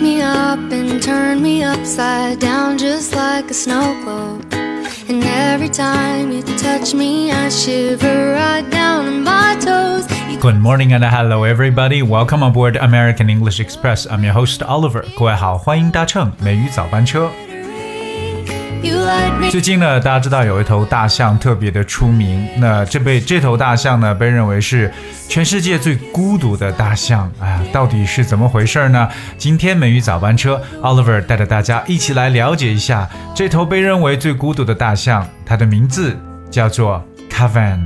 pick me up and turn me upside down just like a snow globe. And every time you touch me, I shiver right down to my toes. Good morning and hello everybody. Welcome aboard American English Express. I'm your host Oliver. 各位好，欢迎搭乘美语早班车。 最近呢，大家知道有一头大象特别的出名。那这被这头大象呢，被认为是全世界最孤独的大象。哎呀，到底是怎么回事呢？今天美语早班车，Oliver 带着大家一起来了解一下这头被认为最孤独的大象。它的名字叫做 Kevin。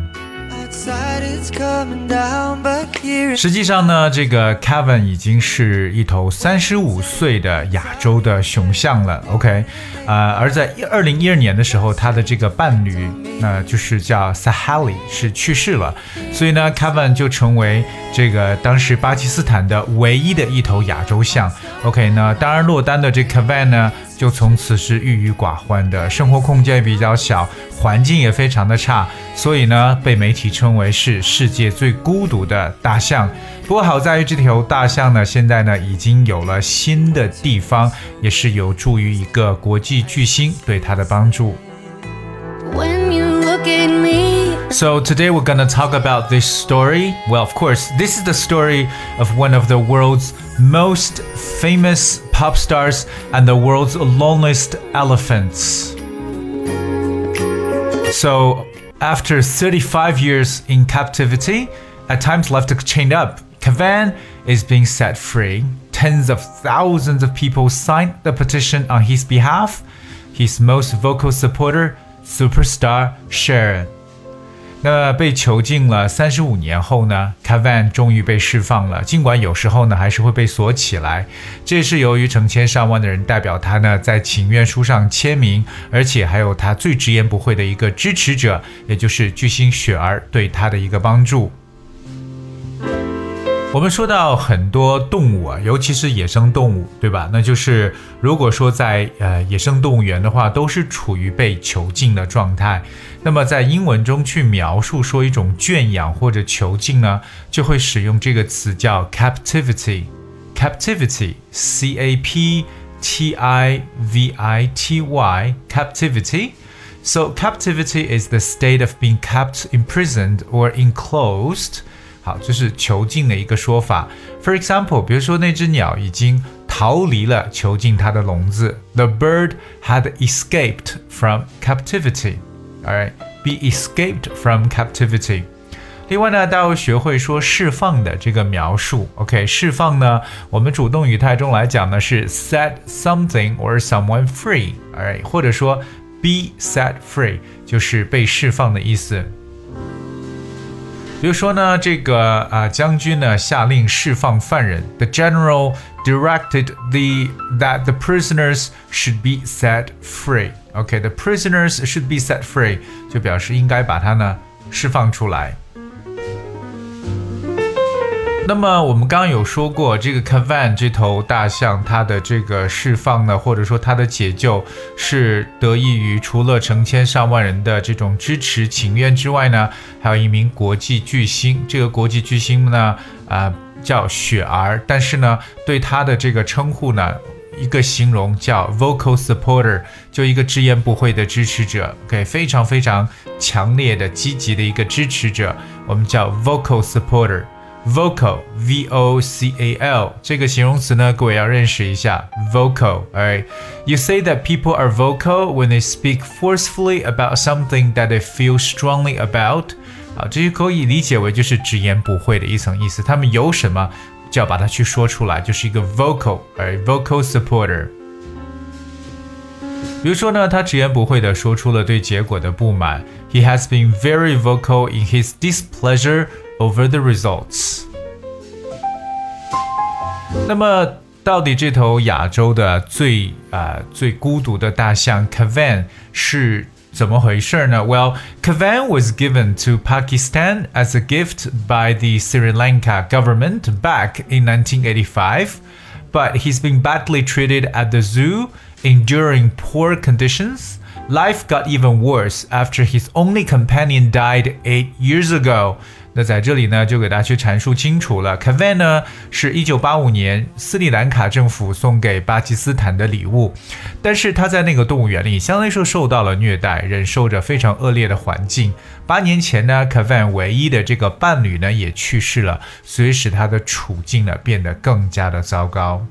实际上呢，这个 Kevin 已经是一头三十五岁的亚洲的雄象了。OK，呃，而在二零一二年的时候，他的这个伴侣，那就是叫 Sahali 是去世了，所以呢，Kevin 就成为这个当时巴基斯坦的唯一的一头亚洲象。OK，那当然落单的这 Kevin 呢。就从此是郁郁寡欢的，生活空间也比较小，环境也非常的差，所以呢，被媒体称为是世界最孤独的大象。不过好在于这条大象呢，现在呢已经有了新的地方，也是有助于一个国际巨星对它的帮助。When you look at me, So today we're gonna talk about this story. Well, of course, this is the story of one of the world's most famous pop stars and the world's loneliest elephants. So, after 35 years in captivity, at times left chained up, Kavan is being set free. Tens of thousands of people signed the petition on his behalf. His most vocal supporter, superstar Cher. 那被囚禁了三十五年后呢，Kavan 终于被释放了。尽管有时候呢还是会被锁起来，这是由于成千上万的人代表他呢在请愿书上签名，而且还有他最直言不讳的一个支持者，也就是巨星雪儿对他的一个帮助。我们说到很多动物啊，尤其是野生动物，对吧？那就是如果说在呃野生动物园的话，都是处于被囚禁的状态。那么在英文中去描述说一种圈养或者囚禁呢，就会使用这个词叫 captivity。captivity，c a p t i v i t y，captivity。So captivity is the state of being kept imprisoned or enclosed. 好，这是囚禁的一个说法。For example，比如说那只鸟已经逃离了囚禁它的笼子。The bird had escaped from captivity。All right，be escaped from captivity. 另外呢，大家要学会说释放的这个描述。OK，释放呢，我们主动语态中来讲呢是 set something or someone free。All right，或者说 be set free 就是被释放的意思。比如说呢，这个啊将军呢下令释放犯人，the general directed the that the prisoners should be set free. Okay, the prisoners should be set free，就表示应该把他呢释放出来。 那么我们刚刚有说过，这个 Kavan 这头大象，它的这个释放呢，或者说它的解救，是得益于除了成千上万人的这种支持请愿之外呢，还有一名国际巨星。这个国际巨星呢，啊，叫雪儿，但是呢，对他的这个称呼呢，一个形容叫 vocal supporter，就一个直言不讳的支持者，OK，非常非常强烈的、积极的一个支持者，我们叫 vocal supporter。vocal v o c a l 这个形容词呢，各位要认识一下 vocal。Alright, you say that people are vocal when they speak forcefully about something that they feel strongly about。啊，这就可以理解为就是直言不讳的一层意思。他们有什么就要把它去说出来，就是一个 vocal，而 vocal supporter。比如说呢，他直言不讳地说出了对结果的不满。He has been very vocal in his displeasure over the results。那么，到底这头亚洲的最啊、呃、最孤独的大象 Kavan 是怎么回事呢？Well, Kavan was given to Pakistan as a gift by the Sri Lanka government back in 1985, but he's been badly treated at the zoo, enduring poor conditions Life got even worse after his only companion died eight years ago. 那在这里呢，就给大家去阐述清楚了。Kavan 呢，是一九八五年斯里兰卡政府送给巴基斯坦的礼物，但是他在那个动物园里，相当于说受到了虐待，忍受着非常恶劣的环境。八年前呢，Kavan 唯一的这个伴侣呢也去世了，所以使他的处境呢变得更加的糟糕。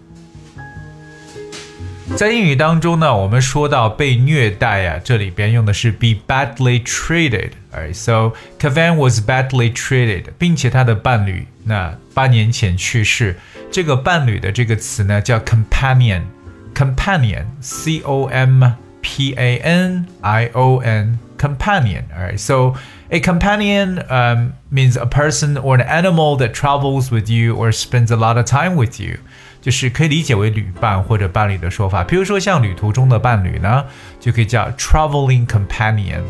在英语当中呢，我们说到被虐待啊，这里边用的是 be badly treated。Alright，so Kavan was badly treated，并且他的伴侣那八年前去世。这个伴侣的这个词呢叫 companion，companion，c o m p a n i o n，companion。Alright，so a companion um, means a person or an animal that travels with you or spends a lot of time with you. 就是可以理解为旅伴或者伴侣的说法。比如说像旅途中的伴侣呢，就可以叫 traveling companion。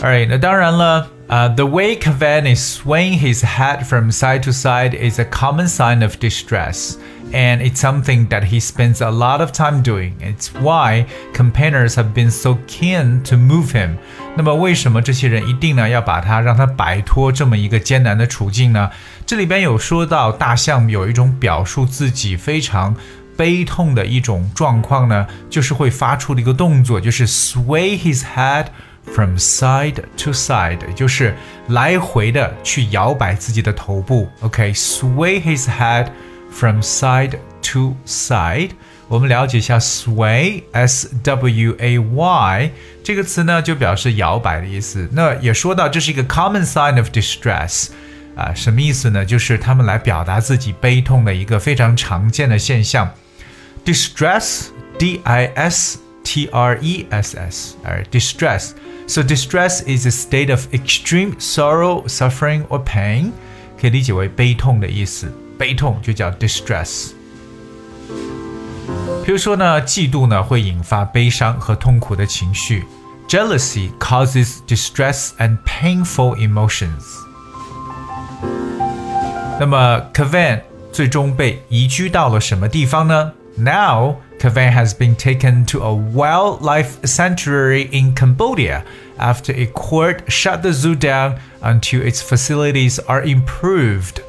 Alright，那当然了。Uh, the way Kavan is swaying his head from side to side is a common sign of distress, and it's something that he spends a lot of time doing. It's why campaigners have been so keen to move him. 那么，为什么这些人一定呢要把他让他摆脱这么一个艰难的处境呢？这里边有说到大象有一种表述自己非常悲痛的一种状况呢，就是会发出的一个动作，就是 sway his head。 From side to side，就是来回的去摇摆自己的头部。OK，sway、his head from side to side。我们了解一下 sway，s w a y 这个词呢，就表示摇摆的意思。那也说到这是一个 common sign of distress。啊，什么意思呢？就是他们来表达自己悲痛的一个非常常见的现象。distress，d i s t r e s s，而 distress。So distress is a state of extreme sorrow, suffering or pain，可以理解为悲痛的意思。悲痛就叫 distress。比如说呢，嫉妒呢会引发悲伤和痛苦的情绪。Jealousy causes distress and painful emotions。那么 Kavan 最终被移居到了什么地方呢？Now Kavan has been taken to a wildlife sanctuary in Cambodia after a court shut the zoo down until its facilities are improved.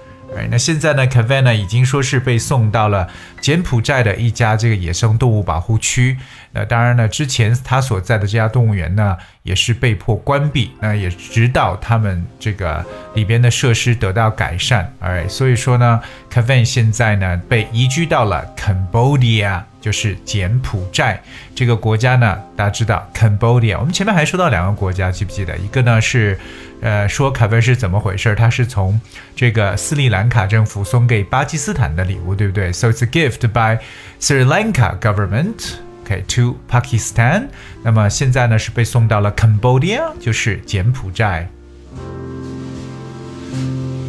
那现在呢，Kavana 已经说是被送到了柬埔寨的一家这个野生动物保护区。那当然呢，之前他所在的这家动物园呢，也是被迫关闭。那也直到他们这个里边的设施得到改善。哎，所以说呢，Kavan 现在呢被移居到了 Cambodia， 就是柬埔寨这个国家呢。大家知道 Cambodia，我们前面还说到两个国家，记不记得？一个呢是，呃，说卡文是怎么回事？它是从这个斯里兰卡政府送给巴基斯坦的礼物，对不对？So it's a gift by Sri Lanka government. OK to Pakistan，那么现在呢是被送到了 Cambodia，就是柬埔寨。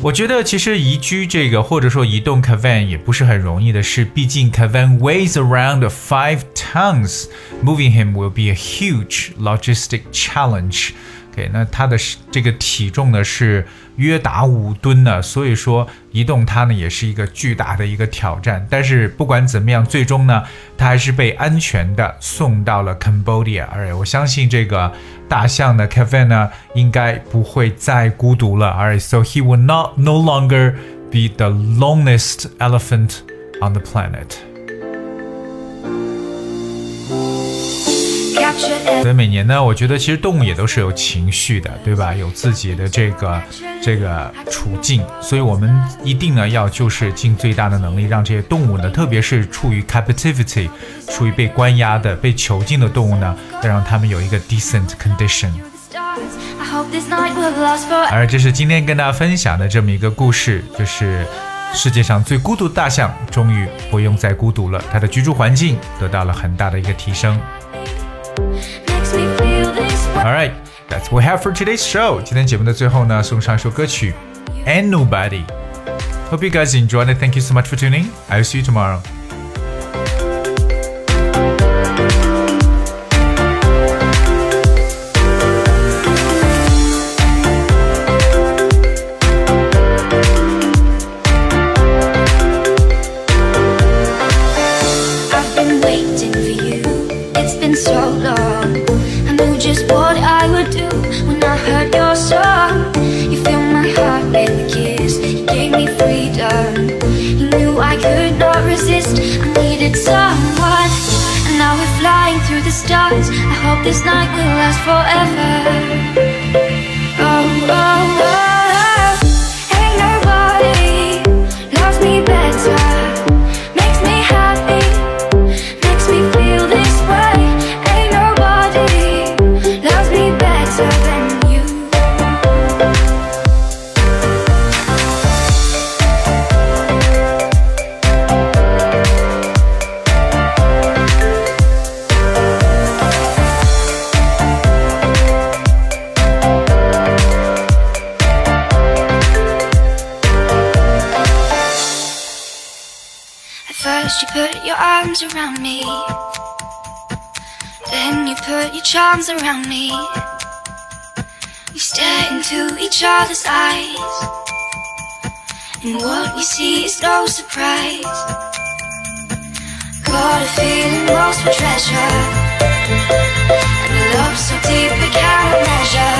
我觉得其实移居这个或者说移动 Kavan 也不是很容易的事，毕竟 Kavan weighs around five tons，moving him will be a huge logistic challenge。那它的这个体重呢是。约达五吨呢，所以说移动它呢也是一个巨大的一个挑战。但是不管怎么样，最终呢，它还是被安全的送到了 Cambodia。而我相信这个大象的 Kevin 呢，应该不会再孤独了。Alright，so he will not no longer be the loneliest elephant on the planet. 所以每年呢，我觉得其实动物也都是有情绪的，对吧？有自己的这个这个处境，所以我们一定呢要就是尽最大的能力，让这些动物呢，特别是处于 captivity，处于被关押的、被囚禁的动物呢，要让他们有一个 decent condition。而这是今天跟大家分享的这么一个故事，就是世界上最孤独的大象终于不用再孤独了，它的居住环境得到了很大的一个提升。Alright, that's what we have for today's show. 今天节目的最后呢，送上一首歌曲《And Nobody》。Hope you guys enjoyed it. Thank you so much for tuning. I'll see you tomorrow. Someone. And now we're flying through the stars. I hope this night will last forever. Arms around me. Then you put your charms around me. We stare into each other's eyes. And what we see is no surprise. Got a feeling lost for treasure. And a love so deep we cannot measure.